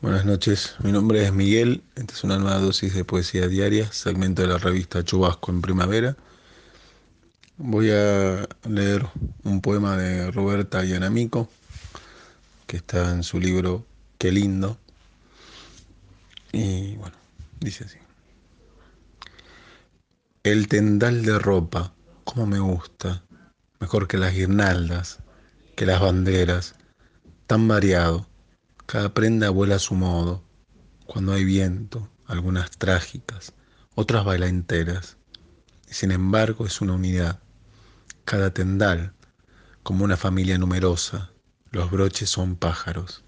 Buenas noches, mi nombre es Miguel, esta es una nueva dosis de poesía diaria, segmento de la revista Chubasco en primavera. Voy a leer un poema de Roberta Yanamico, que está en su libro Qué lindo. Y bueno, dice así. El tendal de ropa, cómo me gusta, mejor que las guirnaldas, que las banderas, tan variado cada prenda vuela a su modo. Cuando hay viento, algunas trágicas, otras enteras. Y sin embargo es una unidad. Cada tendal, como una familia numerosa, los broches son pájaros.